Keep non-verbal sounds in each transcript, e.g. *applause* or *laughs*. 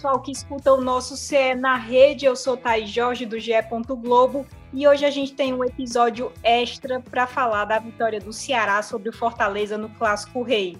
pessoal que escuta o nosso CE na rede. Eu sou Thais Jorge do GE. Globo e hoje a gente tem um episódio extra para falar da vitória do Ceará sobre o Fortaleza no Clássico Rei.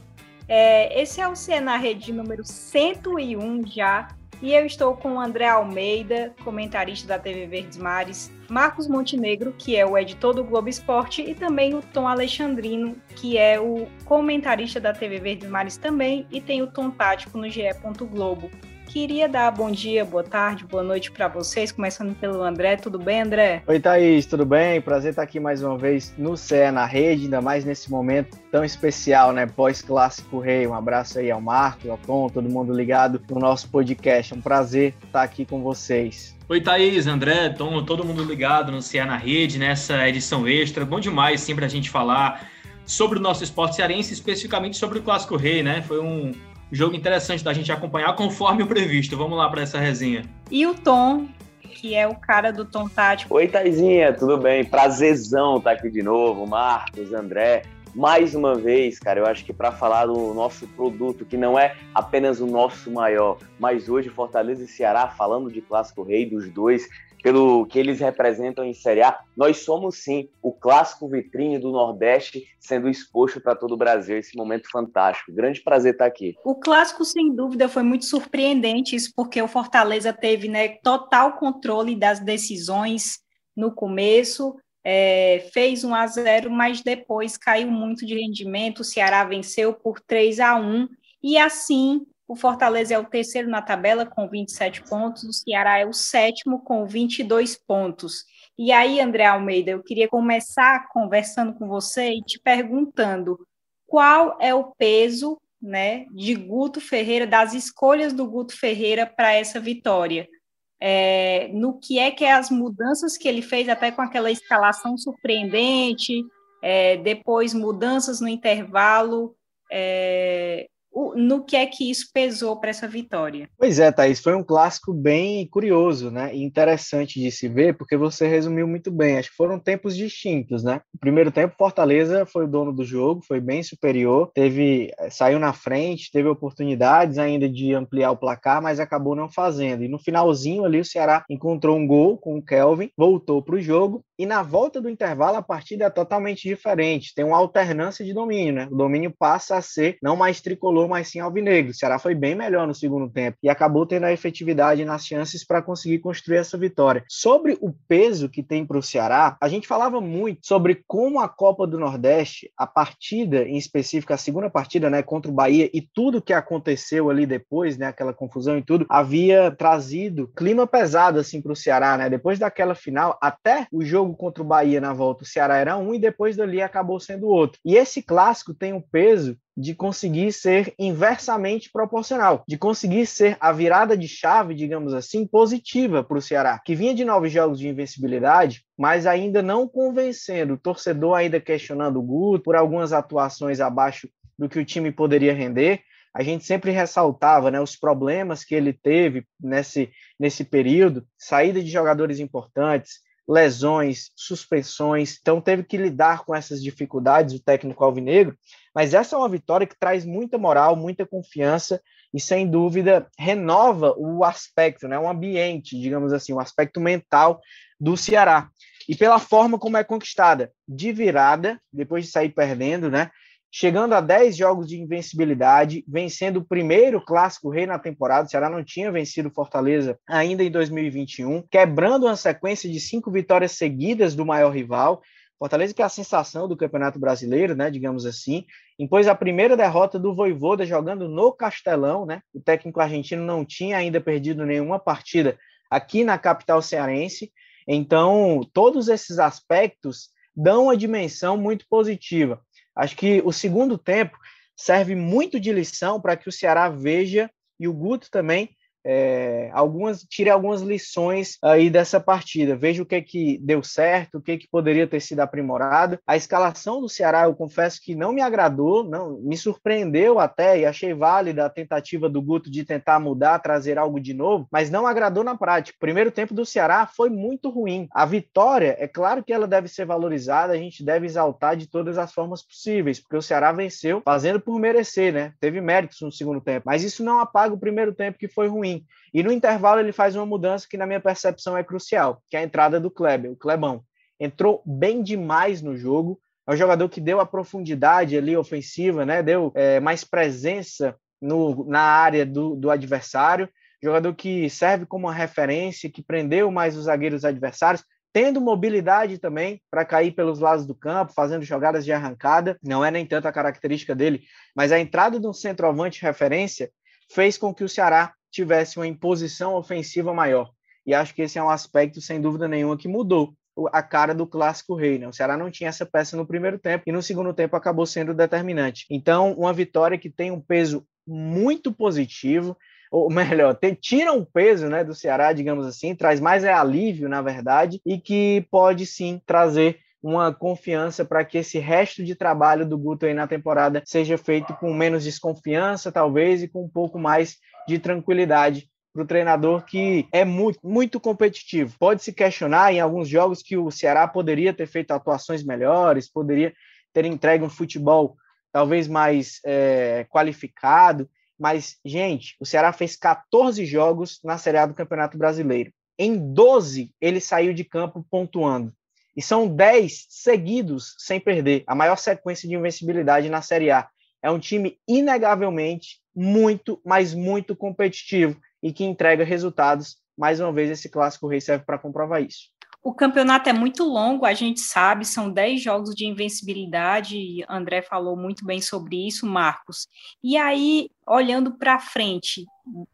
É, esse é o CE na rede número 101 já. E eu estou com o André Almeida, comentarista da TV Verdes Mares, Marcos Montenegro, que é o editor do Globo Esporte, e também o Tom Alexandrino, que é o comentarista da TV Verdes Mares também, e tem o Tom Tático no GE. Globo. Queria dar bom dia, boa tarde, boa noite para vocês, começando pelo André. Tudo bem, André? Oi, Thaís, tudo bem? Prazer estar aqui mais uma vez no CE na rede, ainda mais nesse momento tão especial, né? Pós-clássico rei. Um abraço aí ao Marco, ao Tom, todo mundo ligado no nosso podcast. É um prazer estar aqui com vocês. Oi, Thaís, André, Tom, todo mundo ligado no CE na rede, nessa edição extra. Bom demais sempre a gente falar sobre o nosso esporte cearense, especificamente sobre o Clássico Rei, né? Foi um jogo interessante da gente acompanhar conforme o previsto. Vamos lá para essa resenha. E o Tom, que é o cara do Tom Tático. Oi, Taizinha, tudo bem? Prazerzão estar aqui de novo, Marcos, André. Mais uma vez, cara, eu acho que para falar do nosso produto, que não é apenas o nosso maior, mas hoje Fortaleza e Ceará, falando de Clássico Rei dos dois, pelo que eles representam em Série A, nós somos sim o clássico vitrine do Nordeste sendo exposto para todo o Brasil. Esse momento fantástico. Grande prazer estar aqui. O clássico, sem dúvida, foi muito surpreendente, isso porque o Fortaleza teve né, total controle das decisões no começo. É, fez 1 a 0 mas depois caiu muito de rendimento. O Ceará venceu por 3 a 1 e assim o Fortaleza é o terceiro na tabela com 27 pontos, o Ceará é o sétimo com 22 pontos. E aí, André Almeida, eu queria começar conversando com você e te perguntando qual é o peso né, de Guto Ferreira, das escolhas do Guto Ferreira para essa vitória. É, no que é que é as mudanças que ele fez, até com aquela escalação surpreendente, é, depois mudanças no intervalo. É, no que é que isso pesou para essa vitória. Pois é, Thaís, foi um clássico bem curioso, né? E interessante de se ver, porque você resumiu muito bem. Acho que foram tempos distintos, né? O primeiro tempo, Fortaleza foi o dono do jogo, foi bem superior, teve eh, saiu na frente, teve oportunidades ainda de ampliar o placar, mas acabou não fazendo. E no finalzinho ali, o Ceará encontrou um gol com o Kelvin, voltou para o jogo e na volta do intervalo, a partida é totalmente diferente. Tem uma alternância de domínio, né? O domínio passa a ser não mais tricolor, mas sim alvinegro. O Ceará foi bem melhor no segundo tempo e acabou tendo a efetividade nas chances para conseguir construir essa vitória. Sobre o peso que tem para o Ceará, a gente falava muito sobre como a Copa do Nordeste, a partida em específico, a segunda partida, né, contra o Bahia e tudo que aconteceu ali depois, né, aquela confusão e tudo, havia trazido clima pesado assim para o Ceará, né? Depois daquela final, até o jogo contra o Bahia na volta, o Ceará era um e depois dali acabou sendo outro. E esse clássico tem o peso de conseguir ser inversamente proporcional, de conseguir ser a virada de chave, digamos assim, positiva para o Ceará, que vinha de nove jogos de invencibilidade, mas ainda não convencendo, o torcedor ainda questionando o Guto por algumas atuações abaixo do que o time poderia render. A gente sempre ressaltava né, os problemas que ele teve nesse, nesse período, saída de jogadores importantes, lesões, suspensões, então teve que lidar com essas dificuldades o técnico alvinegro, mas essa é uma vitória que traz muita moral, muita confiança e sem dúvida renova o aspecto, né, o ambiente, digamos assim, o aspecto mental do Ceará. E pela forma como é conquistada, de virada, depois de sair perdendo, né? chegando a 10 jogos de invencibilidade, vencendo o primeiro clássico rei na temporada. O Ceará não tinha vencido Fortaleza ainda em 2021, quebrando uma sequência de cinco vitórias seguidas do maior rival. Fortaleza que é a sensação do Campeonato Brasileiro, né, digamos assim, impôs a primeira derrota do Voivoda jogando no Castelão, né? O técnico argentino não tinha ainda perdido nenhuma partida aqui na capital cearense. Então, todos esses aspectos dão uma dimensão muito positiva. Acho que o segundo tempo serve muito de lição para que o Ceará veja e o Guto também é, algumas tire algumas lições aí dessa partida. Veja o que que deu certo, o que que poderia ter sido aprimorado. A escalação do Ceará, eu confesso que não me agradou, não me surpreendeu até e achei válida a tentativa do Guto de tentar mudar, trazer algo de novo, mas não agradou na prática. O primeiro tempo do Ceará foi muito ruim. A vitória, é claro que ela deve ser valorizada, a gente deve exaltar de todas as formas possíveis, porque o Ceará venceu fazendo por merecer, né? Teve méritos no segundo tempo, mas isso não apaga o primeiro tempo que foi ruim caminho. E no intervalo ele faz uma mudança que, na minha percepção, é crucial, que é a entrada do Kleber, o Klebão. Entrou bem demais no jogo, é um jogador que deu a profundidade ali ofensiva, né? deu é, mais presença no, na área do, do adversário, jogador que serve como uma referência, que prendeu mais os zagueiros adversários, tendo mobilidade também para cair pelos lados do campo, fazendo jogadas de arrancada. Não é nem tanto a característica dele, mas a entrada de um centroavante referência fez com que o Ceará tivesse uma imposição ofensiva maior. E acho que esse é um aspecto, sem dúvida nenhuma, que mudou a cara do clássico rei. Né? O Ceará não tinha essa peça no primeiro tempo e no segundo tempo acabou sendo determinante. Então, uma vitória que tem um peso muito positivo, ou *laughs* melhor, tira um peso né, do Ceará, digamos assim, traz mais é alívio, na verdade, e que pode sim trazer uma confiança para que esse resto de trabalho do Guto aí na temporada seja feito com menos desconfiança, talvez, e com um pouco mais de tranquilidade para o treinador que é muito, muito competitivo. Pode se questionar em alguns jogos que o Ceará poderia ter feito atuações melhores, poderia ter entregue um futebol talvez mais é, qualificado, mas, gente, o Ceará fez 14 jogos na Série A do Campeonato Brasileiro. Em 12, ele saiu de campo pontuando. E são 10 seguidos sem perder, a maior sequência de invencibilidade na Série A. É um time inegavelmente muito, mas muito competitivo e que entrega resultados. Mais uma vez, esse clássico rei serve para comprovar isso. O campeonato é muito longo, a gente sabe, são 10 jogos de invencibilidade, André falou muito bem sobre isso, Marcos. E aí, olhando para frente,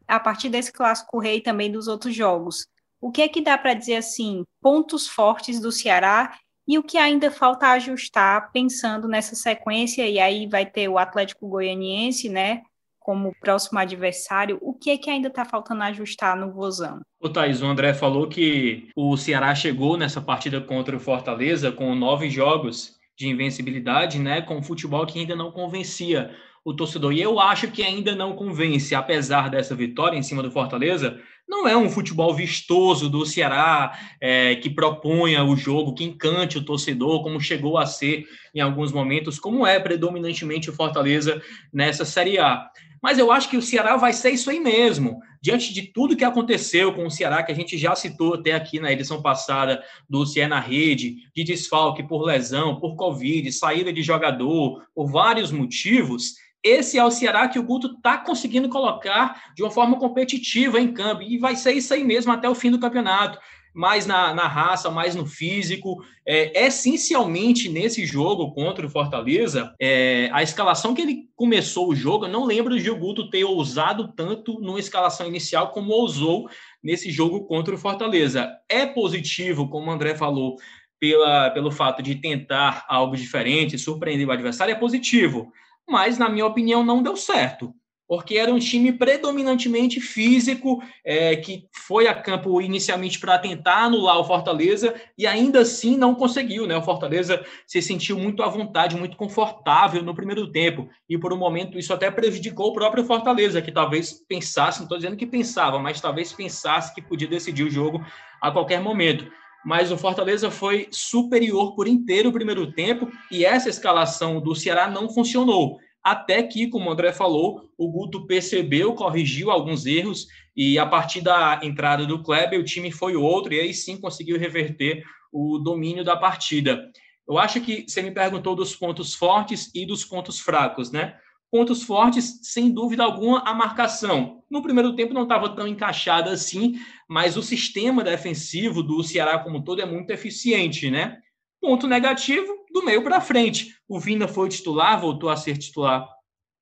a partir desse clássico rei também dos outros jogos, o que é que dá para dizer assim, pontos fortes do Ceará e o que ainda falta ajustar pensando nessa sequência, e aí vai ter o Atlético Goianiense, né, como próximo adversário, o que é que ainda está faltando ajustar no Vozão? O Thaís, o André falou que o Ceará chegou nessa partida contra o Fortaleza com nove jogos de invencibilidade, né, com futebol que ainda não convencia o torcedor. E eu acho que ainda não convence, apesar dessa vitória em cima do Fortaleza, não é um futebol vistoso do Ceará é, que proponha o jogo, que encante o torcedor, como chegou a ser em alguns momentos, como é predominantemente o Fortaleza nessa Série A. Mas eu acho que o Ceará vai ser isso aí mesmo. Diante de tudo que aconteceu com o Ceará, que a gente já citou até aqui na edição passada do Ceará na Rede, de desfalque por lesão, por Covid, saída de jogador, por vários motivos, esse é o Ceará que o Guto está conseguindo colocar de uma forma competitiva em campo. E vai ser isso aí mesmo até o fim do campeonato mais na, na raça, mais no físico. É, essencialmente nesse jogo contra o Fortaleza, é, a escalação que ele começou o jogo, eu não lembro de o Guto ter ousado tanto numa escalação inicial como ousou nesse jogo contra o Fortaleza. É positivo, como o André falou, pela, pelo fato de tentar algo diferente, surpreender o adversário, é positivo. Mas, na minha opinião, não deu certo porque era um time predominantemente físico, é, que foi a campo inicialmente para tentar anular o Fortaleza e ainda assim não conseguiu. Né? O Fortaleza se sentiu muito à vontade, muito confortável no primeiro tempo, e por um momento isso até prejudicou o próprio Fortaleza, que talvez pensasse, não estou dizendo que pensava, mas talvez pensasse que podia decidir o jogo a qualquer momento mas o Fortaleza foi superior por inteiro o primeiro tempo e essa escalação do Ceará não funcionou até que, como o André falou, o Guto percebeu, corrigiu alguns erros e a partir da entrada do Kleber, o time foi outro e aí sim conseguiu reverter o domínio da partida. Eu acho que você me perguntou dos pontos fortes e dos pontos fracos, né? Pontos fortes, sem dúvida alguma, a marcação. No primeiro tempo não estava tão encaixada assim, mas o sistema defensivo do Ceará como todo é muito eficiente, né? Ponto negativo, do meio para frente. O Vina foi titular, voltou a ser titular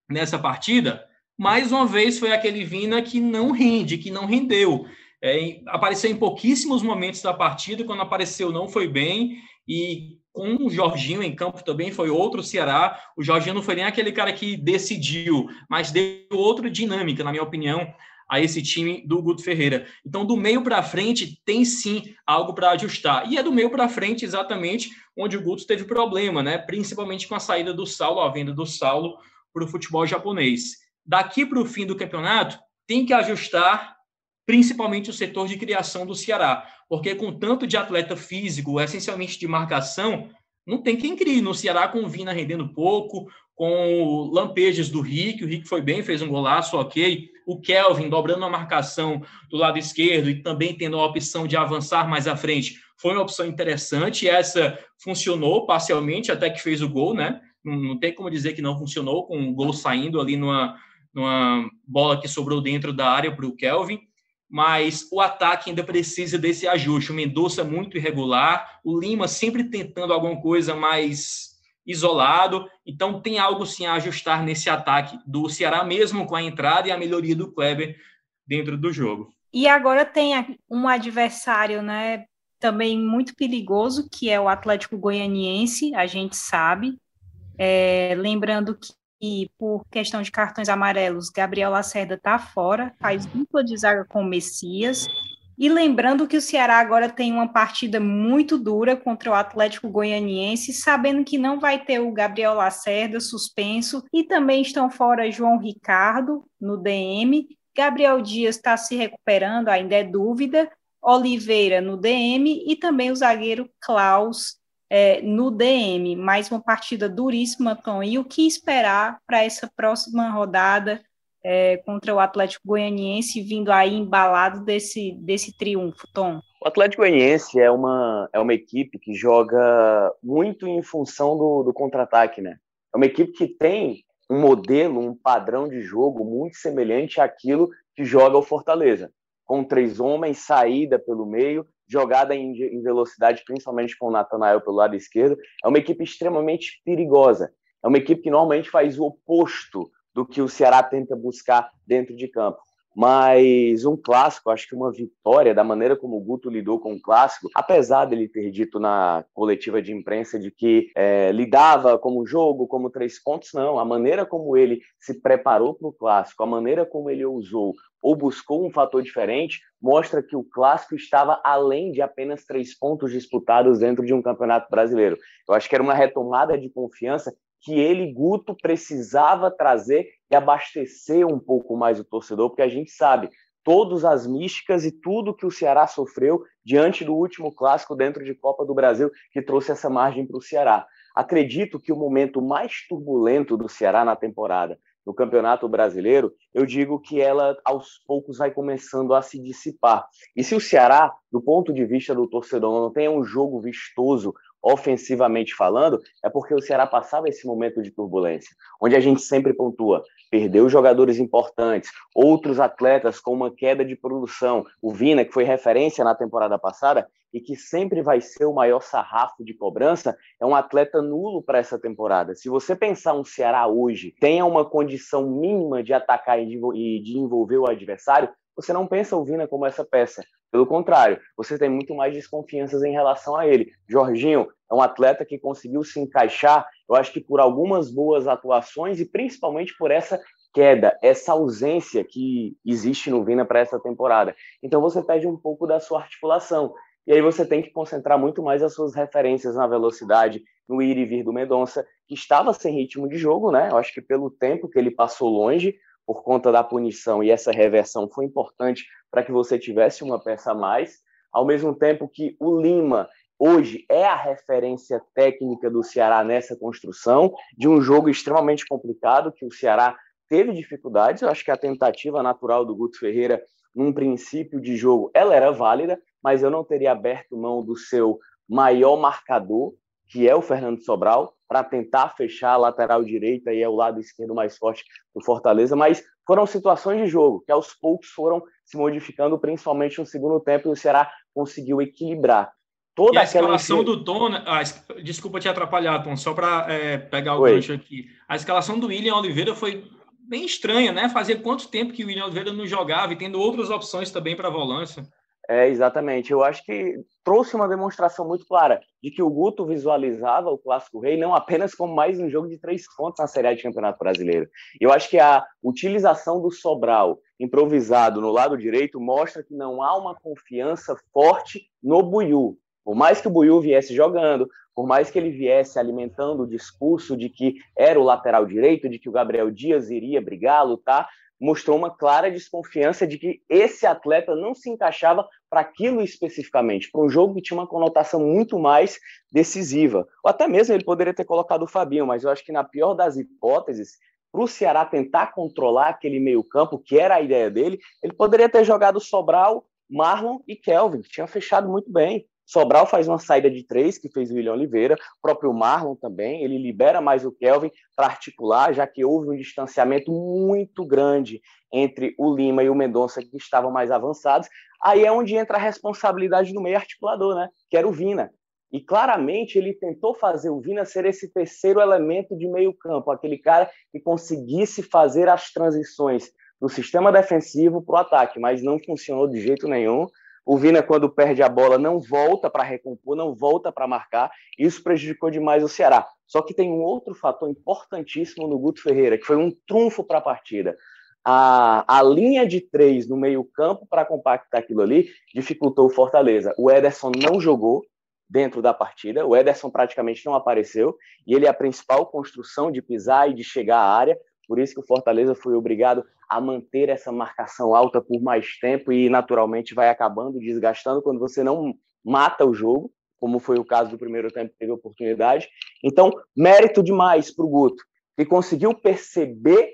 nessa partida. Mais uma vez foi aquele Vina que não rende, que não rendeu. É, apareceu em pouquíssimos momentos da partida, quando apareceu não foi bem, e com o Jorginho em campo também foi outro Ceará. O Jorginho não foi nem aquele cara que decidiu, mas deu outra dinâmica, na minha opinião, a esse time do Guto Ferreira. Então, do meio para frente, tem sim algo para ajustar. E é do meio para frente exatamente onde o Guto teve problema, né? principalmente com a saída do Saulo, a venda do Saulo para o futebol japonês. Daqui para o fim do campeonato, tem que ajustar principalmente o setor de criação do Ceará, porque com tanto de atleta físico, essencialmente de marcação, não tem quem crie. No Ceará, com o Vina rendendo pouco, com lampejos do Rick, o Rick foi bem, fez um golaço, ok. O Kelvin dobrando a marcação do lado esquerdo e também tendo a opção de avançar mais à frente, foi uma opção interessante. Essa funcionou parcialmente até que fez o gol, né? Não, não tem como dizer que não funcionou, com o gol saindo ali numa, numa bola que sobrou dentro da área para o Kelvin mas o ataque ainda precisa desse ajuste. O Mendonça muito irregular, o Lima sempre tentando alguma coisa mais isolado. Então tem algo sim a ajustar nesse ataque do Ceará, mesmo com a entrada e a melhoria do Kleber dentro do jogo. E agora tem um adversário, né, também muito perigoso, que é o Atlético Goianiense, a gente sabe. É, lembrando que e por questão de cartões amarelos, Gabriel Lacerda está fora, faz dupla de zaga com o Messias. E lembrando que o Ceará agora tem uma partida muito dura contra o Atlético Goianiense, sabendo que não vai ter o Gabriel Lacerda suspenso e também estão fora João Ricardo no DM. Gabriel Dias está se recuperando, ainda é dúvida. Oliveira no DM e também o zagueiro Klaus é, no DM. Mais uma partida duríssima, Tom. E o que esperar para essa próxima rodada é, contra o Atlético Goianiense, vindo aí embalado desse, desse triunfo, Tom? O Atlético Goianiense é uma, é uma equipe que joga muito em função do, do contra-ataque, né? É uma equipe que tem um modelo, um padrão de jogo muito semelhante àquilo que joga o Fortaleza. Com três homens, saída pelo meio jogada em, em velocidade, principalmente com o Natanael pelo lado esquerdo, é uma equipe extremamente perigosa. É uma equipe que normalmente faz o oposto do que o Ceará tenta buscar dentro de campo. Mas um clássico, acho que uma vitória, da maneira como o Guto lidou com o clássico, apesar dele ter dito na coletiva de imprensa de que é, lidava como jogo, como três pontos, não. A maneira como ele se preparou para o clássico, a maneira como ele usou ou buscou um fator diferente, mostra que o clássico estava além de apenas três pontos disputados dentro de um campeonato brasileiro. Eu acho que era uma retomada de confiança que ele, Guto, precisava trazer e abastecer um pouco mais o torcedor, porque a gente sabe todas as místicas e tudo que o Ceará sofreu diante do último clássico dentro de Copa do Brasil, que trouxe essa margem para o Ceará. Acredito que o momento mais turbulento do Ceará na temporada no Campeonato Brasileiro, eu digo que ela aos poucos vai começando a se dissipar. E se o Ceará, do ponto de vista do torcedor, não tem um jogo vistoso ofensivamente falando, é porque o Ceará passava esse momento de turbulência, onde a gente sempre pontua, perdeu jogadores importantes, outros atletas com uma queda de produção, o Vina, que foi referência na temporada passada e que sempre vai ser o maior sarrafo de cobrança, é um atleta nulo para essa temporada. Se você pensar um Ceará hoje tenha uma condição mínima de atacar e de envolver o adversário, você não pensa o Vina como essa peça. Pelo contrário, você tem muito mais desconfianças em relação a ele. Jorginho é um atleta que conseguiu se encaixar, eu acho que por algumas boas atuações e principalmente por essa queda, essa ausência que existe no Vina para essa temporada. Então você perde um pouco da sua articulação. E aí você tem que concentrar muito mais as suas referências na velocidade, no ir e vir do Medonça, que estava sem ritmo de jogo, né? Eu acho que pelo tempo que ele passou longe, por conta da punição e essa reversão foi importante para que você tivesse uma peça a mais, ao mesmo tempo que o Lima hoje é a referência técnica do Ceará nessa construção de um jogo extremamente complicado que o Ceará teve dificuldades. Eu acho que a tentativa natural do Guto Ferreira num princípio de jogo ela era válida, mas eu não teria aberto mão do seu maior marcador, que é o Fernando Sobral, para tentar fechar a lateral direita e é o lado esquerdo mais forte do Fortaleza, mas foram situações de jogo que aos poucos foram se modificando, principalmente no segundo tempo, e o Ceará conseguiu equilibrar. Toda e a escalação do Tom, ah, desculpa te atrapalhar, Tom, só para é, pegar o Oi. gancho aqui. A escalação do William Oliveira foi bem estranha, né? Fazia quanto tempo que o William Oliveira não jogava e tendo outras opções também para volância. É, exatamente. Eu acho que trouxe uma demonstração muito clara de que o Guto visualizava o Clássico Rei não apenas como mais um jogo de três pontos na Série A de Campeonato Brasileiro. Eu acho que a utilização do Sobral improvisado no lado direito mostra que não há uma confiança forte no Buiu. Por mais que o Buiu viesse jogando, por mais que ele viesse alimentando o discurso de que era o lateral direito, de que o Gabriel Dias iria brigar, lutar, mostrou uma clara desconfiança de que esse atleta não se encaixava para aquilo especificamente, para um jogo que tinha uma conotação muito mais decisiva. Ou até mesmo ele poderia ter colocado o Fabinho, mas eu acho que na pior das hipóteses, para o Ceará tentar controlar aquele meio-campo, que era a ideia dele, ele poderia ter jogado Sobral, Marlon e Kelvin, que tinha fechado muito bem. Sobral faz uma saída de três, que fez o William Oliveira, o próprio Marlon também, ele libera mais o Kelvin para articular, já que houve um distanciamento muito grande entre o Lima e o Mendonça, que estavam mais avançados. Aí é onde entra a responsabilidade do meio articulador, né? que era o Vina. E claramente ele tentou fazer o Vina ser esse terceiro elemento de meio campo, aquele cara que conseguisse fazer as transições do sistema defensivo para o ataque, mas não funcionou de jeito nenhum. O Vina, quando perde a bola, não volta para recompor, não volta para marcar. Isso prejudicou demais o Ceará. Só que tem um outro fator importantíssimo no Guto Ferreira, que foi um trunfo para a partida. A, linha de três no meio-campo para compactar aquilo ali dificultou o Fortaleza. O Ederson não jogou dentro da partida, o Ederson praticamente não apareceu, e ele é a principal construção de pisar e de chegar à área. Por isso que o Fortaleza foi obrigado a manter essa marcação alta por mais tempo e naturalmente vai acabando desgastando quando você não mata o jogo, como foi o caso do primeiro tempo que teve oportunidade. Então, mérito demais para o Guto, que conseguiu perceber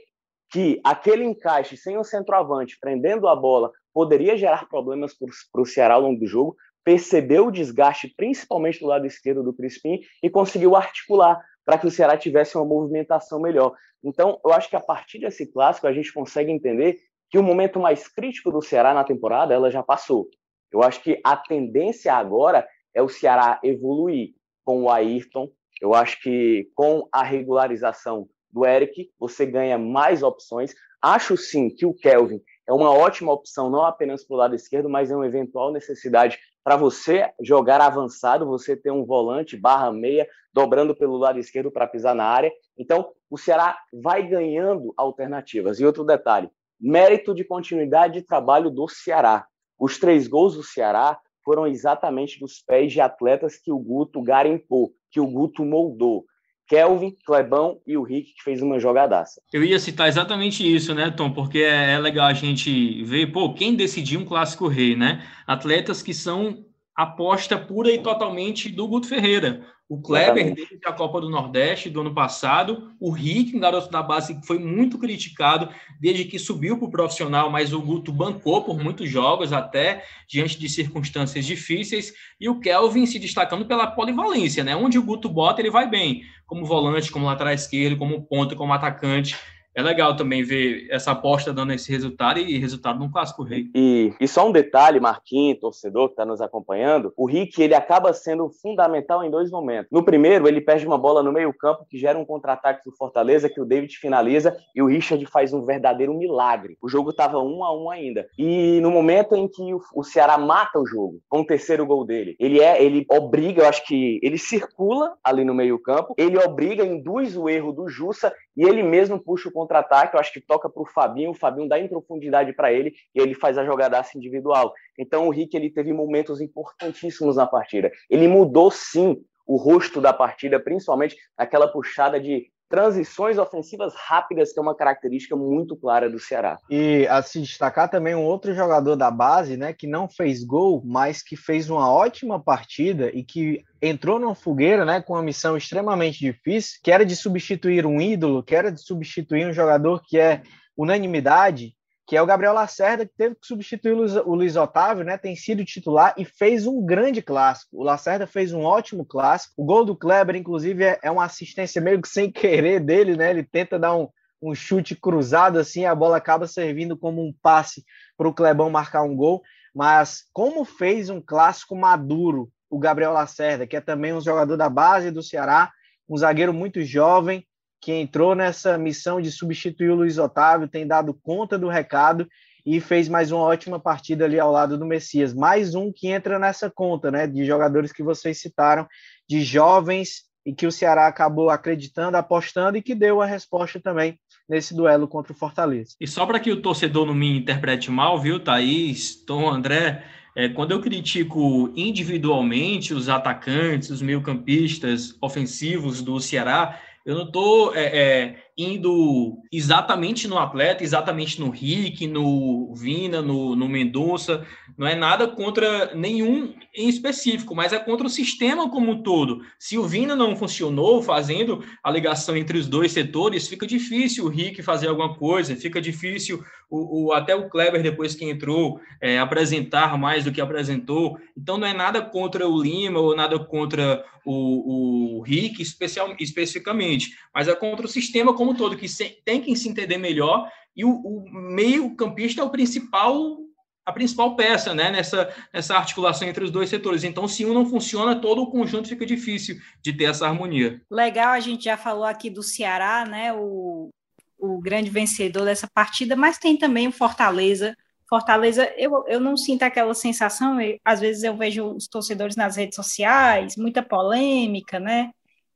que aquele encaixe sem o centroavante prendendo a bola poderia gerar problemas para o Ceará ao longo do jogo, percebeu o desgaste, principalmente do lado esquerdo do Crispim, e conseguiu articular para que o Ceará tivesse uma movimentação melhor. Então, eu acho que a partir desse clássico a gente consegue entender que o momento mais crítico do Ceará na temporada ela já passou. Eu acho que a tendência agora é o Ceará evoluir com o Ayrton. Eu acho que com a regularização do Eric, você ganha mais opções. Acho sim que o Kelvin é uma ótima opção, não apenas para o lado esquerdo, mas é uma eventual necessidade para você jogar avançado, você ter um volante barra meia dobrando pelo lado esquerdo para pisar na área. Então, o Ceará vai ganhando alternativas. E outro detalhe: mérito de continuidade de trabalho do Ceará. Os três gols do Ceará foram exatamente dos pés de atletas que o Guto garimpou, que o Guto moldou. Kelvin, Clebão e o Rick, que fez uma jogadaça. Eu ia citar exatamente isso, né, Tom? Porque é, é legal a gente ver, pô, quem decidiu um clássico rei, né? Atletas que são aposta pura e totalmente do Guto Ferreira. O Kleber, desde a Copa do Nordeste do ano passado, o Rick, um garoto da base que foi muito criticado desde que subiu para o profissional, mas o Guto bancou por muitos jogos, até diante de circunstâncias difíceis, e o Kelvin se destacando pela polivalência, né? Onde o Guto bota, ele vai bem, como volante, como lateral esquerdo, como ponta, como atacante é legal também ver essa aposta dando esse resultado e resultado no Clássico Rei. E, e só um detalhe, Marquinhos, torcedor que está nos acompanhando, o Rick ele acaba sendo fundamental em dois momentos. No primeiro, ele perde uma bola no meio campo que gera um contra-ataque do Fortaleza que o David finaliza e o Richard faz um verdadeiro milagre. O jogo estava um a um ainda. E no momento em que o, Ceará mata o jogo, com o terceiro gol dele, ele é, ele obriga, eu acho que ele circula ali no meio campo, ele obriga, induz o erro do Jussa e ele mesmo puxa o contra-ataque, eu acho que toca para o Fabinho, o Fabinho dá em profundidade para ele e ele faz a jogadaça individual. Então o Rick ele teve momentos importantíssimos na partida. Ele mudou sim o rosto da partida, principalmente naquela puxada de transições ofensivas rápidas, que é uma característica muito clara do Ceará. E a se destacar também um outro jogador da base, né, que não fez gol, mas que fez uma ótima partida e que entrou numa fogueira, né, com uma missão extremamente difícil, que era de substituir um ídolo, que era de substituir um jogador que é unanimidade, que é o Gabriel Lacerda, que teve que substituir o Luiz Otávio, né? Tem sido titular e fez um grande clássico. O Lacerda fez um ótimo clássico. O gol do Kleber, inclusive, é, é uma assistência meio que sem querer dele, né? Ele tenta dar um, um chute cruzado assim, a bola acaba servindo como um passe para o Clebão marcar um gol. Mas como fez um clássico maduro o Gabriel Lacerda, que é também um jogador da base do Ceará, um zagueiro muito jovem, que entrou nessa missão de substituir o Luiz Otávio, tem dado conta do recado e fez mais uma ótima partida ali ao lado do Messias. Mais um que entra nessa conta, né, de jogadores que vocês citaram, de jovens e que o Ceará acabou acreditando, apostando e que deu a resposta também nesse duelo contra o Fortaleza. E só para que o torcedor não me interprete mal, viu, Thaís, Tom, André, é, quando eu critico individualmente os atacantes, os meio-campistas ofensivos do Ceará, eu não estou é, é, indo exatamente no atleta, exatamente no Rick, no Vina, no, no Mendonça. Não é nada contra nenhum em específico, mas é contra o sistema como um todo. Se o Vina não funcionou fazendo a ligação entre os dois setores, fica difícil o Rick fazer alguma coisa, fica difícil o, o até o Kleber, depois que entrou, é, apresentar mais do que apresentou. Então não é nada contra o Lima ou nada contra o, o Rick especial, especificamente, mas é contra o sistema como um todo, que se, tem que se entender melhor, e o, o meio-campista é o principal a principal peça né, nessa, nessa articulação entre os dois setores. Então, se um não funciona, todo o conjunto fica difícil de ter essa harmonia. Legal, a gente já falou aqui do Ceará, né, o, o grande vencedor dessa partida, mas tem também o Fortaleza. Fortaleza, eu, eu não sinto aquela sensação, eu, às vezes eu vejo os torcedores nas redes sociais, muita polêmica, né?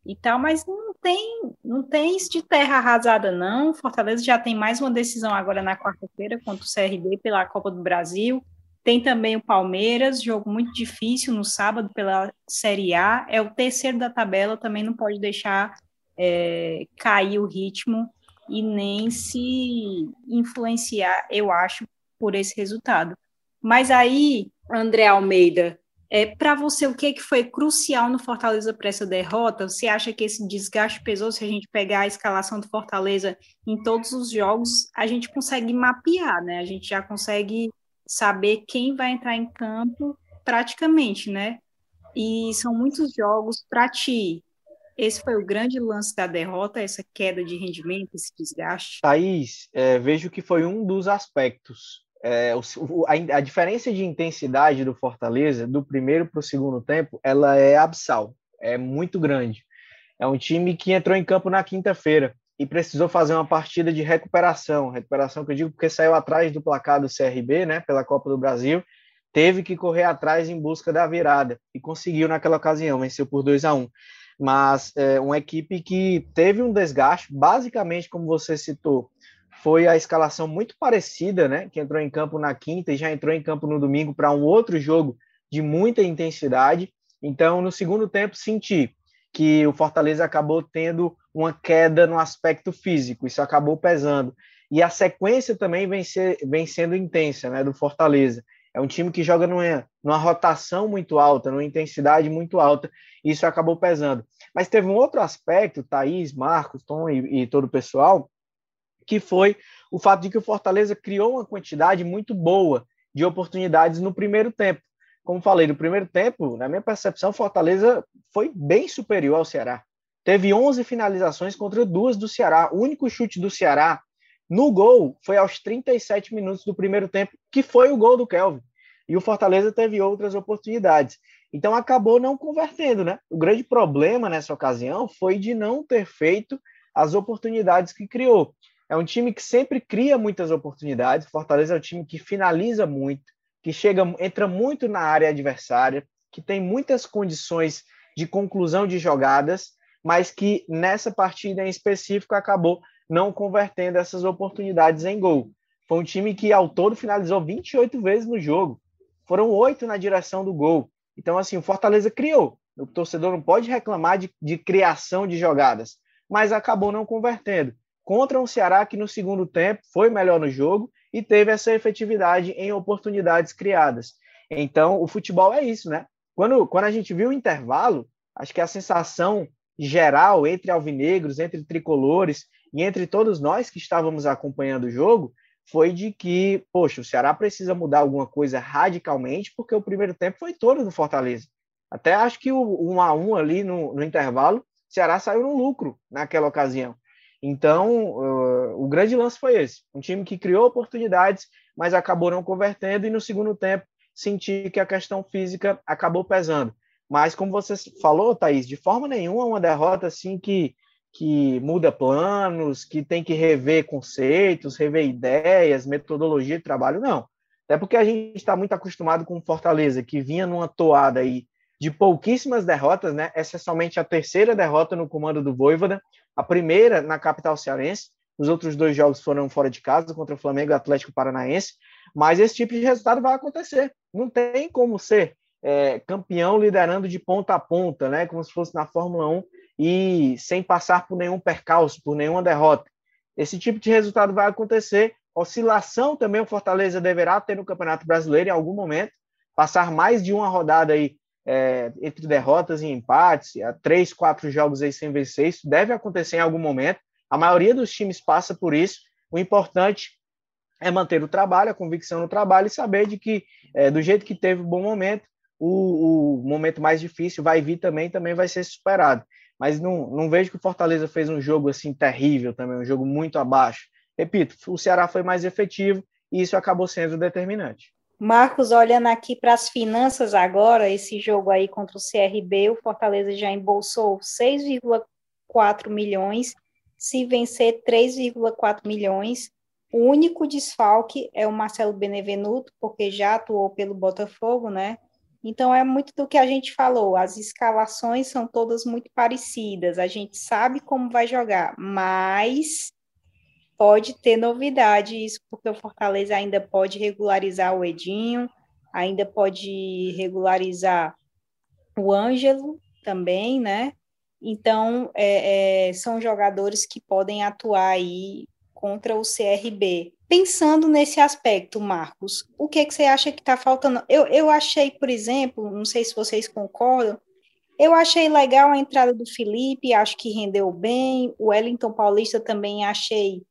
e tal, mas não tem, não tem isso de terra arrasada, não. Fortaleza já tem mais uma decisão agora na quarta-feira contra o CRB pela Copa do Brasil. Tem também o Palmeiras, jogo muito difícil no sábado pela Série A. É o terceiro da tabela, também não pode deixar é, cair o ritmo e nem se influenciar, eu acho, por esse resultado. Mas aí, André Almeida, é, para você, o que, que foi crucial no Fortaleza para essa derrota? Você acha que esse desgaste pesou? Se a gente pegar a escalação do Fortaleza em todos os jogos, a gente consegue mapear, né? A gente já consegue saber quem vai entrar em campo praticamente, né? E são muitos jogos para ti. Esse foi o grande lance da derrota, essa queda de rendimento, esse desgaste? Thaís, é, vejo que foi um dos aspectos é, o, a, a, diferença de intensidade do Fortaleza, do primeiro para o segundo tempo, ela é absal, é muito grande. É um time que entrou em campo na quinta-feira e precisou fazer uma partida de recuperação. Recuperação que eu digo porque saiu atrás do placar do CRB, né, pela Copa do Brasil, teve que correr atrás em busca da virada e conseguiu naquela ocasião, venceu por 2 a 1 Mas é uma equipe que teve um desgaste, basicamente, como você citou, foi a escalação muito parecida, né? Que entrou em campo na quinta e já entrou em campo no domingo para um outro jogo de muita intensidade. Então, no segundo tempo, senti que o Fortaleza acabou tendo uma queda no aspecto físico, isso acabou pesando. E a sequência também vem, ser, vem sendo intensa, né? Do Fortaleza. É um time que joga numa, numa rotação muito alta, numa intensidade muito alta, e isso acabou pesando. Mas teve um outro aspecto, Thaís, Marcos, Tom e, e todo o pessoal, que foi o fato de que o Fortaleza criou uma quantidade muito boa de oportunidades no primeiro tempo. Como falei, no primeiro tempo, na minha percepção, Fortaleza foi bem superior ao Ceará. Teve 11 finalizações contra duas do Ceará. O único chute do Ceará no gol foi aos 37 minutos do primeiro tempo, que foi o gol do Kelvin. E o Fortaleza teve outras oportunidades. Então acabou não convertendo, né? O grande problema nessa ocasião foi de não ter feito as oportunidades que criou. É um time que sempre cria muitas oportunidades. Fortaleza é um time que finaliza muito, que chega, entra muito na área adversária, que tem muitas condições de conclusão de jogadas, mas que nessa partida em específico acabou não convertendo essas oportunidades em gol. Foi um time que ao todo finalizou 28 vezes no jogo. Foram oito na direção do gol. Então, assim, o Fortaleza criou. O torcedor não pode reclamar de, de criação de jogadas, mas acabou não convertendo contra um Ceará que no segundo tempo foi melhor no jogo e teve essa efetividade em oportunidades criadas. Então, o futebol é isso, né? Quando, quando a gente viu o intervalo, acho que a sensação geral entre alvinegros, entre tricolores e entre todos nós que estávamos acompanhando o jogo foi de que, poxa, o Ceará precisa mudar alguma coisa radicalmente, porque o primeiro tempo foi todo do Fortaleza. Até acho que o 1 a 1 ali no, no intervalo, o Ceará saiu no lucro naquela ocasião. Então, uh, o grande lance foi esse: um time que criou oportunidades, mas acabou não convertendo, e no segundo tempo senti que a questão física acabou pesando. Mas, como você falou, Thaís, de forma nenhuma uma derrota assim que, que muda planos, que tem que rever conceitos, rever ideias, metodologia de trabalho, não. Até porque a gente está muito acostumado com Fortaleza, que vinha numa toada aí de pouquíssimas derrotas, né? Essa é somente a terceira derrota no comando do Voivoda, a primeira na capital cearense. Os outros dois jogos foram fora de casa, contra o Flamengo e Atlético Paranaense. Mas esse tipo de resultado vai acontecer. Não tem como ser é, campeão liderando de ponta a ponta, né? Como se fosse na Fórmula 1 e sem passar por nenhum percalço, por nenhuma derrota. Esse tipo de resultado vai acontecer. Oscilação também o Fortaleza deverá ter no Campeonato Brasileiro em algum momento, passar mais de uma rodada aí é, entre derrotas e empates, três, quatro jogos aí sem vencer, isso deve acontecer em algum momento. A maioria dos times passa por isso. O importante é manter o trabalho, a convicção no trabalho e saber de que, é, do jeito que teve um bom momento, o, o, momento mais difícil vai vir também, também vai ser superado. Mas não, não vejo que o Fortaleza fez um jogo assim terrível também, um jogo muito abaixo. Repito, o Ceará foi mais efetivo e isso acabou sendo determinante. Marcos, olhando aqui para as finanças agora, esse jogo aí contra o CRB, o Fortaleza já embolsou 6,4 milhões, se vencer 3,4 milhões. O único desfalque é o Marcelo Benevenuto, porque já atuou pelo Botafogo, né? Então é muito do que a gente falou, as escalações são todas muito parecidas, a gente sabe como vai jogar, mas pode ter novidade isso, porque o Fortaleza ainda pode regularizar o Edinho, ainda pode regularizar o Ângelo também, né? Então, é, é, são jogadores que podem atuar aí contra o CRB. Pensando nesse aspecto, Marcos, o que, que você acha que está faltando? Eu, eu achei, por exemplo, não sei se vocês concordam, eu achei legal a entrada do Felipe, acho que rendeu bem. O Wellington Paulista também achei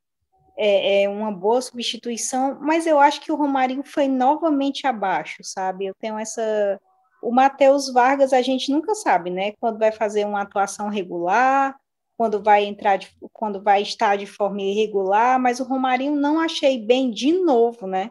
é, é, uma boa substituição, mas eu acho que o Romarinho foi novamente abaixo, sabe? Eu tenho essa. O Matheus Vargas, a gente nunca sabe, né? Quando vai fazer uma atuação regular, quando vai entrar, de, quando vai estar de forma irregular, mas o Romarinho não achei bem de novo, né?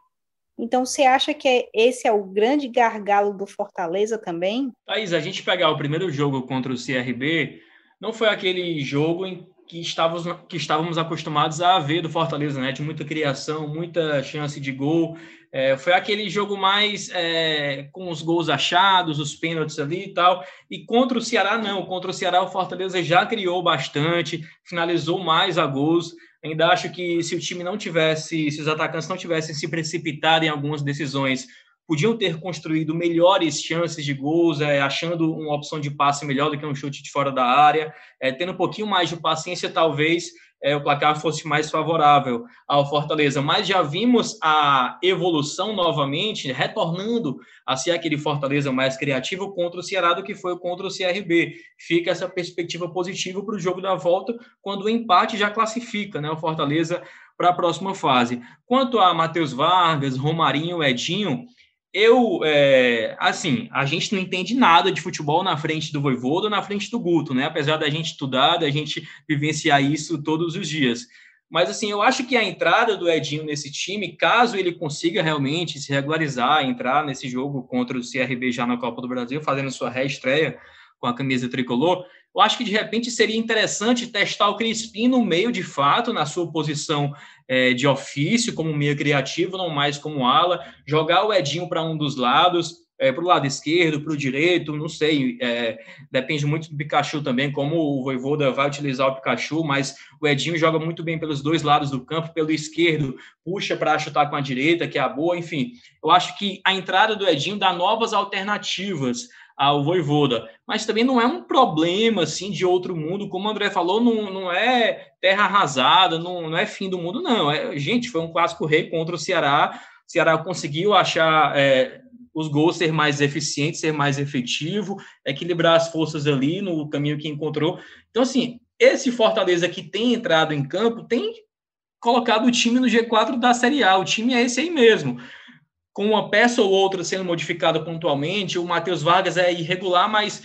Então, você acha que é, esse é o grande gargalo do Fortaleza também? Thaís, a gente pegar o primeiro jogo contra o CRB, não foi aquele jogo em que estávamos, que estávamos acostumados a ver do Fortaleza, né? De muita criação, muita chance de gol. É, foi aquele jogo mais é, com os gols achados, os pênaltis ali e tal. E contra o Ceará, não. Contra o Ceará, o Fortaleza já criou bastante, finalizou mais a gols. Ainda acho que se o time não tivesse, se os atacantes não tivessem se precipitado em algumas decisões, podiam ter construído melhores chances de gols, é, achando uma opção de passe melhor do que um chute de fora da área, é, tendo um pouquinho mais de paciência, talvez é, o placar fosse mais favorável ao Fortaleza. Mas já vimos a evolução novamente, retornando a ser aquele Fortaleza mais criativo contra o Ceará do que foi contra o CRB. Fica essa perspectiva positiva para o jogo da volta, quando o empate já classifica né, o Fortaleza para a próxima fase. Quanto a Matheus Vargas, Romarinho, Edinho, eu, é, assim, a gente não entende nada de futebol na frente do Voivoda, na frente do Guto, né? Apesar da gente estudar, da gente vivenciar isso todos os dias. Mas, assim, eu acho que a entrada do Edinho nesse time, caso ele consiga realmente se regularizar, entrar nesse jogo contra o CRB já na Copa do Brasil, fazendo sua reestreia com a camisa tricolor, eu acho que de repente seria interessante testar o Crispim no meio de fato, na sua posição é, de ofício, como meio criativo, não mais como ala, jogar o Edinho para um dos lados, é, para o lado esquerdo, para o direito, não sei, é, depende muito do Pikachu também, como o Voivoda vai utilizar o Pikachu, mas o Edinho joga muito bem pelos dois lados do campo, pelo esquerdo, puxa para chutar com a direita, que é a boa, enfim. Eu acho que a entrada do Edinho dá novas alternativas ao Voivoda. Mas também não é um problema assim de outro mundo, como o André falou, não, não é terra arrasada, não, não é fim do mundo, não. É, gente, foi um clássico rei contra o Ceará. O Ceará conseguiu achar é, os gols ser mais eficientes, ser mais efetivo, equilibrar as forças ali no caminho que encontrou. Então, assim, esse Fortaleza que tem entrado em campo tem colocado o time no G4 da Série A. O time é esse aí mesmo com uma peça ou outra sendo modificada pontualmente. O Matheus Vargas é irregular, mas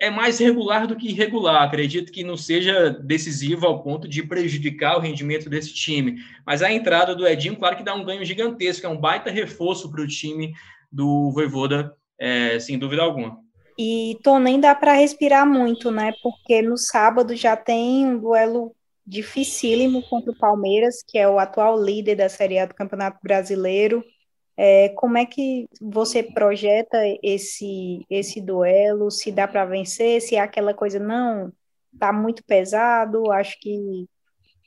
é mais regular do que irregular. Acredito que não seja decisivo ao ponto de prejudicar o rendimento desse time. Mas a entrada do Edinho, claro que dá um ganho gigantesco, é um baita reforço para o time do Voivoda, é, sem dúvida alguma. E Tom, nem dá para respirar muito, né? Porque no sábado já tem um duelo dificílimo contra o Palmeiras, que é o atual líder da Série A do Campeonato Brasileiro. É, como é que você projeta esse esse duelo? Se dá para vencer? Se é aquela coisa não tá muito pesado? Acho que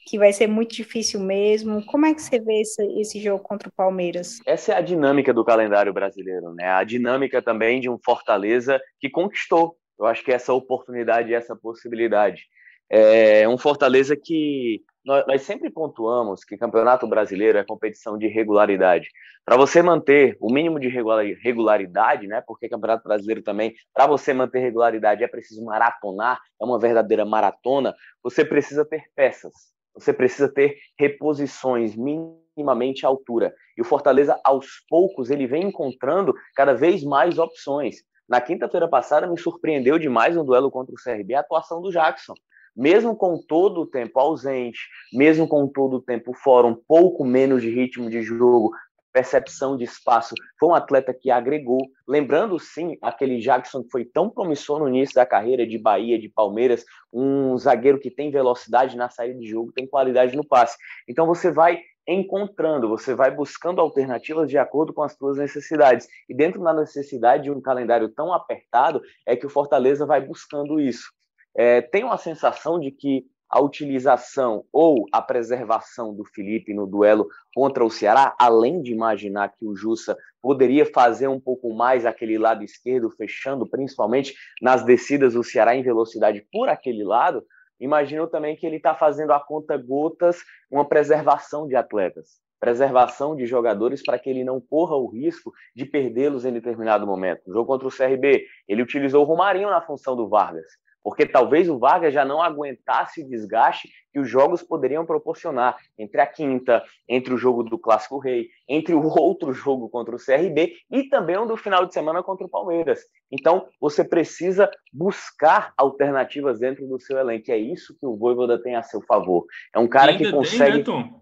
que vai ser muito difícil mesmo. Como é que você vê esse, esse jogo contra o Palmeiras? Essa é a dinâmica do calendário brasileiro, né? A dinâmica também de um Fortaleza que conquistou Eu acho que essa oportunidade, essa possibilidade. É um Fortaleza que nós, nós sempre pontuamos que Campeonato Brasileiro é competição de regularidade. Para você manter o mínimo de regularidade, né? Porque Campeonato Brasileiro também, para você manter regularidade é preciso maratonar, é uma verdadeira maratona. Você precisa ter peças, você precisa ter reposições minimamente à altura. E o Fortaleza, aos poucos, ele vem encontrando cada vez mais opções. Na quinta-feira passada, me surpreendeu demais no duelo contra o CRB a atuação do Jackson mesmo com todo o tempo ausente, mesmo com todo o tempo fora, um pouco menos de ritmo de jogo, percepção de espaço, foi um atleta que agregou. Lembrando, sim, aquele Jackson que foi tão promissor no início da carreira de Bahia, de Palmeiras, um zagueiro que tem velocidade na saída de jogo, tem qualidade no passe. Então você vai encontrando, você vai buscando alternativas de acordo com as suas necessidades. E dentro da necessidade de um calendário tão apertado, é que o Fortaleza vai buscando isso é, tenho a sensação de que a utilização ou a preservação do Felipe no duelo contra o Ceará, além de imaginar que o Jussa poderia fazer um pouco mais aquele lado esquerdo, fechando principalmente nas descidas do Ceará em velocidade por aquele lado, imagino também que ele está fazendo a conta gotas uma preservação de atletas, preservação de jogadores para que ele não corra o risco de perdê-los em determinado momento. No jogo contra o CRB, ele utilizou o Romarinho na função do Vargas porque talvez o Vargas já não aguentasse o desgaste que os jogos poderiam proporcionar entre a quinta, entre o jogo do Clássico Rei, entre o *laughs* outro jogo contra o CRB e também um do final de semana contra o Palmeiras. Então, você precisa buscar alternativas dentro do seu elenco. É isso que o Voivoda tem a seu favor. É um cara que consegue. Tem, né,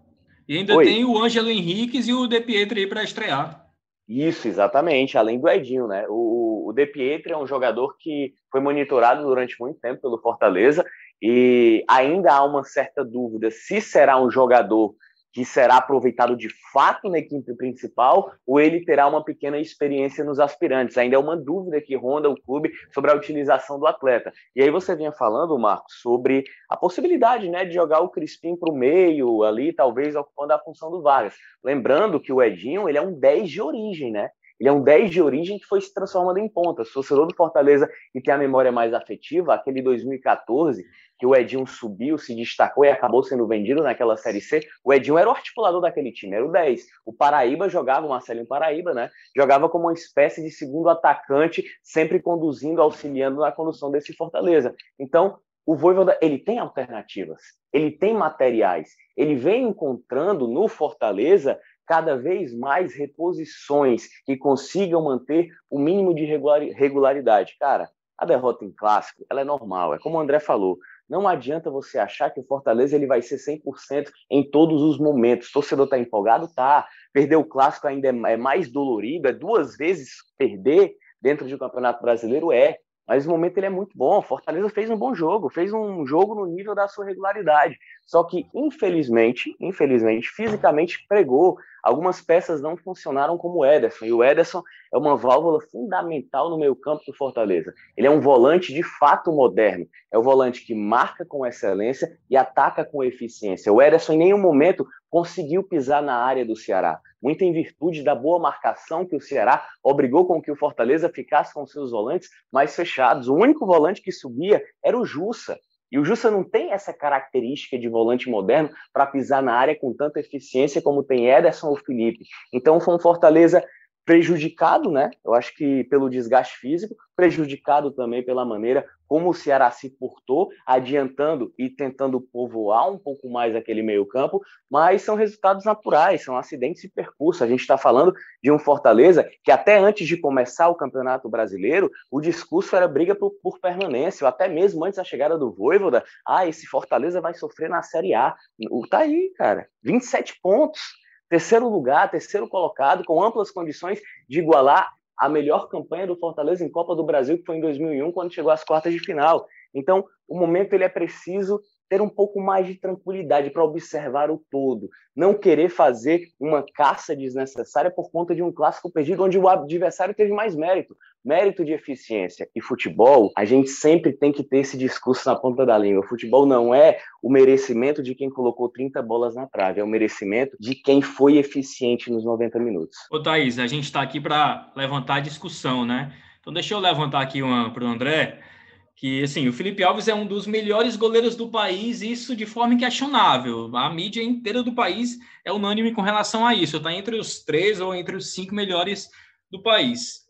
E ainda Oi. tem o Ângelo Henriquez e o De Pietri aí para estrear. Isso, exatamente, além do Edinho, né? O, o De Pietri é um jogador que foi monitorado durante muito tempo pelo Fortaleza e ainda há uma certa dúvida se será um jogador que será aproveitado de fato na equipe principal ou ele terá uma pequena experiência nos aspirantes. Ainda é uma dúvida que ronda o clube sobre a utilização do atleta. E aí você vinha falando, Marcos, sobre a possibilidade né, de jogar o Crispim para o meio, ali, talvez ocupando a função do Vargas. Lembrando que o Edinho ele é um 10 de origem, né? Ele é um 10 de origem que foi se transformando em ponta. Se torcedor do Fortaleza e tem a memória mais afetiva, aquele 2014, que o Edinho subiu, se destacou e acabou sendo vendido naquela Série C, o Edinho era o articulador daquele time, era o 10. O Paraíba jogava, o Marcelinho Paraíba, né? Jogava como uma espécie de segundo atacante, sempre conduzindo, auxiliando na condução desse Fortaleza. Então, o Voivoda, ele tem alternativas, ele tem materiais, ele vem encontrando no Fortaleza cada vez mais reposições que consigam manter o mínimo de regularidade. Cara, a derrota em clássico, ela é normal, é como o André falou, não adianta você achar que o Fortaleza ele vai ser 100% em todos os momentos. O torcedor está empolgado? Tá. Perder o clássico ainda é, é mais dolorido, é duas vezes perder dentro de um campeonato brasileiro? É. Mas o momento ele é muito bom. Fortaleza fez um bom jogo, fez um jogo no nível da sua regularidade. Só que, infelizmente, infelizmente, fisicamente pregou. Algumas peças não funcionaram como o Ederson. E o Ederson é uma válvula fundamental no meio campo do Fortaleza. Ele é um volante de fato moderno. É o volante que marca com excelência e ataca com eficiência. O Ederson em nenhum momento conseguiu pisar na área do Ceará. Muito em virtude da boa marcação que o Ceará obrigou com que o Fortaleza ficasse com seus volantes mais fechados. O único volante que subia era o Jussa. E o Jussa não tem essa característica de volante moderno para pisar na área com tanta eficiência como tem Ederson ou Felipe. Então foi um Fortaleza prejudicado, né? Eu acho que pelo desgaste físico, prejudicado também pela maneira como o Ceará se portou, adiantando e tentando povoar um pouco mais aquele meio-campo, mas são resultados naturais, são acidentes e percurso. A gente está falando de um Fortaleza que até antes de começar o Campeonato Brasileiro, o discurso era briga por, por permanência, ou até mesmo antes da chegada do Voivoda, ah, esse Fortaleza vai sofrer na Série A. Tá aí, cara, 27 pontos terceiro lugar, terceiro colocado, com amplas condições de igualar a melhor campanha do Fortaleza em Copa do Brasil, que foi em 2001, quando chegou às quartas de final. Então, o momento ele é preciso ter um pouco mais de tranquilidade para observar o todo, não querer fazer uma caça desnecessária por conta de um clássico perdido onde o adversário teve mais mérito, mérito de eficiência. E futebol, a gente sempre tem que ter esse discurso na ponta da língua. Futebol não é o merecimento de quem colocou 30 bolas na trave, é o merecimento de quem foi eficiente nos 90 minutos. Ô Thaís, a gente está aqui para levantar a discussão, né? Então deixa eu levantar aqui uma para o André. Que assim, o Felipe Alves é um dos melhores goleiros do país, isso de forma inquestionável. A mídia inteira do país é unânime com relação a isso. Está entre os três ou entre os cinco melhores do país.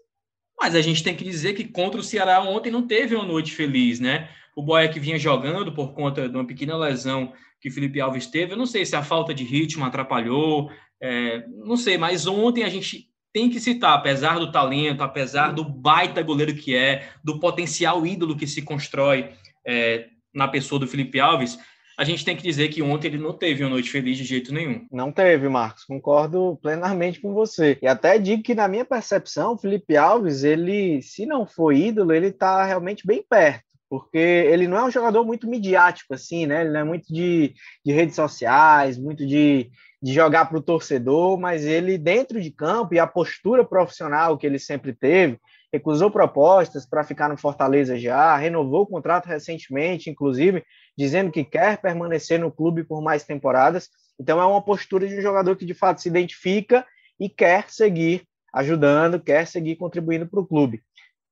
Mas a gente tem que dizer que contra o Ceará ontem não teve uma noite feliz, né? O Boeck vinha jogando por conta de uma pequena lesão que o Felipe Alves teve. Eu não sei se a falta de ritmo atrapalhou, é, não sei, mas ontem a gente tem que citar, apesar do talento, apesar do baita goleiro que é, do potencial ídolo que se constrói é, na pessoa do Felipe Alves, a gente tem que dizer que ontem ele não teve uma noite feliz de jeito nenhum. Não teve, Marcos. Concordo plenamente com você. E até digo que, na minha percepção, o Felipe Alves, ele, se não for ídolo, ele está realmente bem perto. Porque ele não é um jogador muito midiático, assim, né? Ele não é muito de, de redes sociais, muito de, de jogar para o torcedor, mas ele, dentro de campo e a postura profissional que ele sempre teve, recusou propostas para ficar no Fortaleza já, renovou o contrato recentemente, inclusive, dizendo que quer permanecer no clube por mais temporadas. Então, é uma postura de um jogador que de fato se identifica e quer seguir ajudando, quer seguir contribuindo para o clube.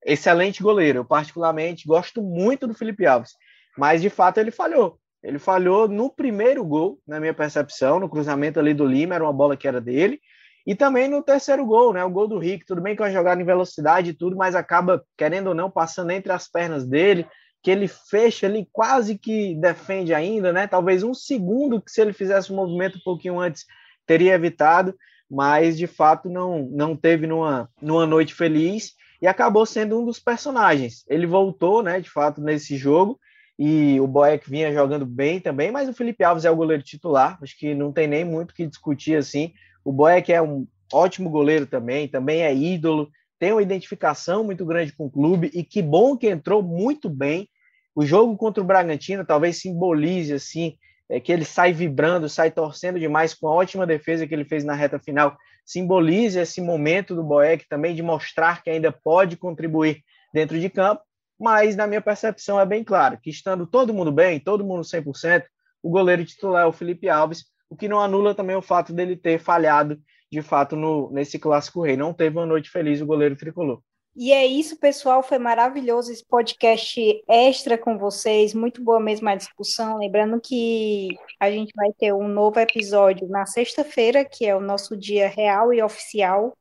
Excelente goleiro, eu particularmente gosto muito do Felipe Alves, mas de fato ele falhou. Ele falhou no primeiro gol, na minha percepção, no cruzamento ali do Lima, era uma bola que era dele. E também no terceiro gol, né? O gol do Rick, tudo bem que é uma jogada em velocidade e tudo, mas acaba, querendo ou não, passando entre as pernas dele, que ele fecha ali, quase que defende ainda, né? Talvez um segundo que se ele fizesse o um movimento um pouquinho antes, teria evitado, mas de fato não, não teve numa, numa noite feliz e acabou sendo um dos personagens. Ele voltou, né, de fato, nesse jogo e o Boeck vinha jogando bem também, mas o Felipe Alves é o goleiro titular, acho que não tem nem muito o que discutir assim. O Boeck é um ótimo goleiro também, também é ídolo, tem uma identificação muito grande com o clube e que bom que entrou muito bem. O jogo contra o Bragantino talvez simbolize assim, é que ele sai vibrando, sai torcendo demais com a ótima defesa que ele fez na reta final, simbolize esse momento do Boeck também de mostrar que ainda pode contribuir dentro de campo mas na minha percepção é bem claro que estando todo mundo bem, todo mundo 100%, o goleiro titular é o Felipe Alves, o que não anula também o fato dele ter falhado de fato no, nesse clássico rei. Não teve uma noite feliz o goleiro tricolor. E é isso, pessoal. Foi maravilhoso esse podcast extra com vocês. Muito boa mesmo a discussão. Lembrando que a gente vai ter um novo episódio na sexta-feira, que é o nosso dia real e oficial.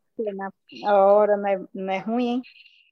Na hora não é, não é ruim, hein?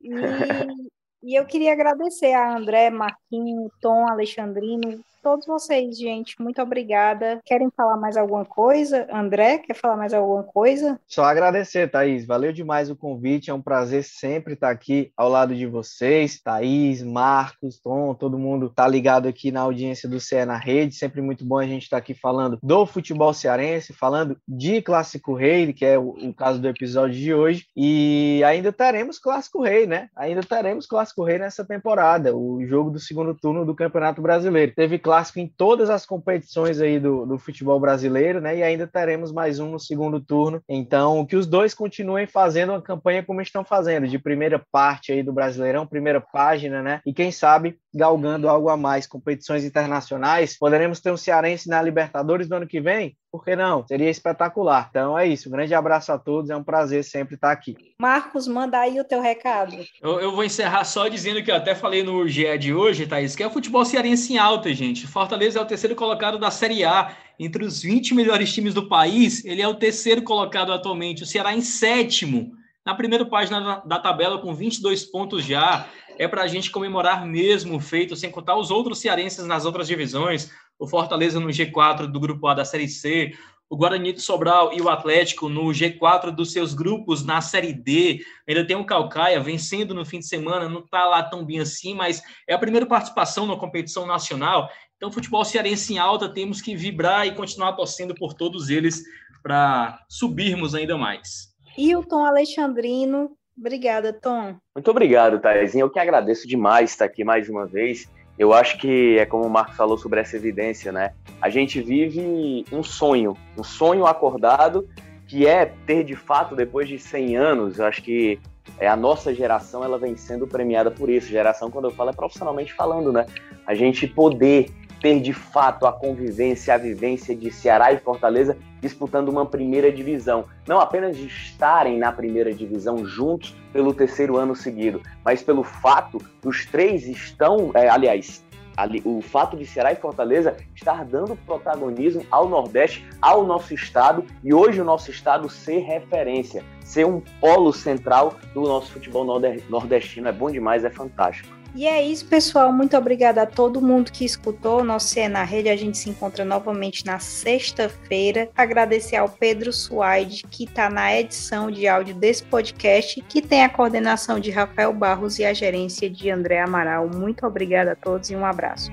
E *laughs* E eu queria agradecer a André, Marquinho, Tom, Alexandrino, todos vocês, gente. Muito obrigada. Querem falar mais alguma coisa? André, quer falar mais alguma coisa? Só agradecer, Thaís. Valeu demais o convite. É um prazer sempre estar aqui ao lado de vocês. Thaís, Marcos, Tom, todo mundo tá ligado aqui na audiência do CE na Rede. Sempre muito bom a gente estar aqui falando do futebol cearense, falando de Clássico Rei, que é o, o caso do episódio de hoje. E ainda teremos Clássico Rei, né? Ainda teremos Clássico Rei nessa temporada, o jogo do segundo turno do Campeonato Brasileiro. Teve clássico em todas as competições aí do, do futebol brasileiro, né? E ainda teremos mais um no segundo turno. Então, que os dois continuem fazendo uma campanha como estão fazendo, de primeira parte aí do Brasileirão, primeira página, né? E quem sabe galgando algo a mais, competições internacionais. Poderemos ter um cearense na Libertadores no ano que vem? Por que não? Seria espetacular. Então é isso. Um grande abraço a todos. É um prazer sempre estar aqui. Marcos, manda aí o teu recado. Eu, eu vou encerrar só dizendo que eu até falei no GE de hoje, Thaís, que é o futebol cearense em alta, gente. Fortaleza é o terceiro colocado da Série A. Entre os 20 melhores times do país, ele é o terceiro colocado atualmente. O Ceará em sétimo. Na primeira página da, da tabela, com 22 pontos já é para a gente comemorar mesmo o feito, sem contar os outros cearenses nas outras divisões o Fortaleza no G4 do Grupo A da Série C, o Guarani do Sobral e o Atlético no G4 dos seus grupos na Série D. Ainda tem o Calcaia vencendo no fim de semana, não está lá tão bem assim, mas é a primeira participação na competição nacional. Então, futebol cearense em alta, temos que vibrar e continuar torcendo por todos eles para subirmos ainda mais. E o Tom Alexandrino. Obrigada, Tom. Muito obrigado, Thaisinha. Eu que agradeço demais estar aqui mais uma vez. Eu acho que é como o Marcos falou sobre essa evidência, né? A gente vive um sonho, um sonho acordado, que é ter de fato, depois de 100 anos, eu acho que é, a nossa geração ela vem sendo premiada por isso. Geração, quando eu falo, é profissionalmente falando, né? A gente poder ter de fato a convivência, a vivência de Ceará e Fortaleza disputando uma primeira divisão. Não apenas de estarem na primeira divisão juntos pelo terceiro ano seguido, mas pelo fato dos três estão, é, aliás, ali, o fato de Ceará e Fortaleza estar dando protagonismo ao Nordeste, ao nosso estado, e hoje o nosso estado ser referência, ser um polo central do nosso futebol nordestino. É bom demais, é fantástico. E é isso, pessoal. Muito obrigada a todo mundo que escutou nosso CE na Rede. A gente se encontra novamente na sexta-feira. Agradecer ao Pedro Suaide, que está na edição de áudio desse podcast, que tem a coordenação de Rafael Barros e a gerência de André Amaral. Muito obrigada a todos e um abraço.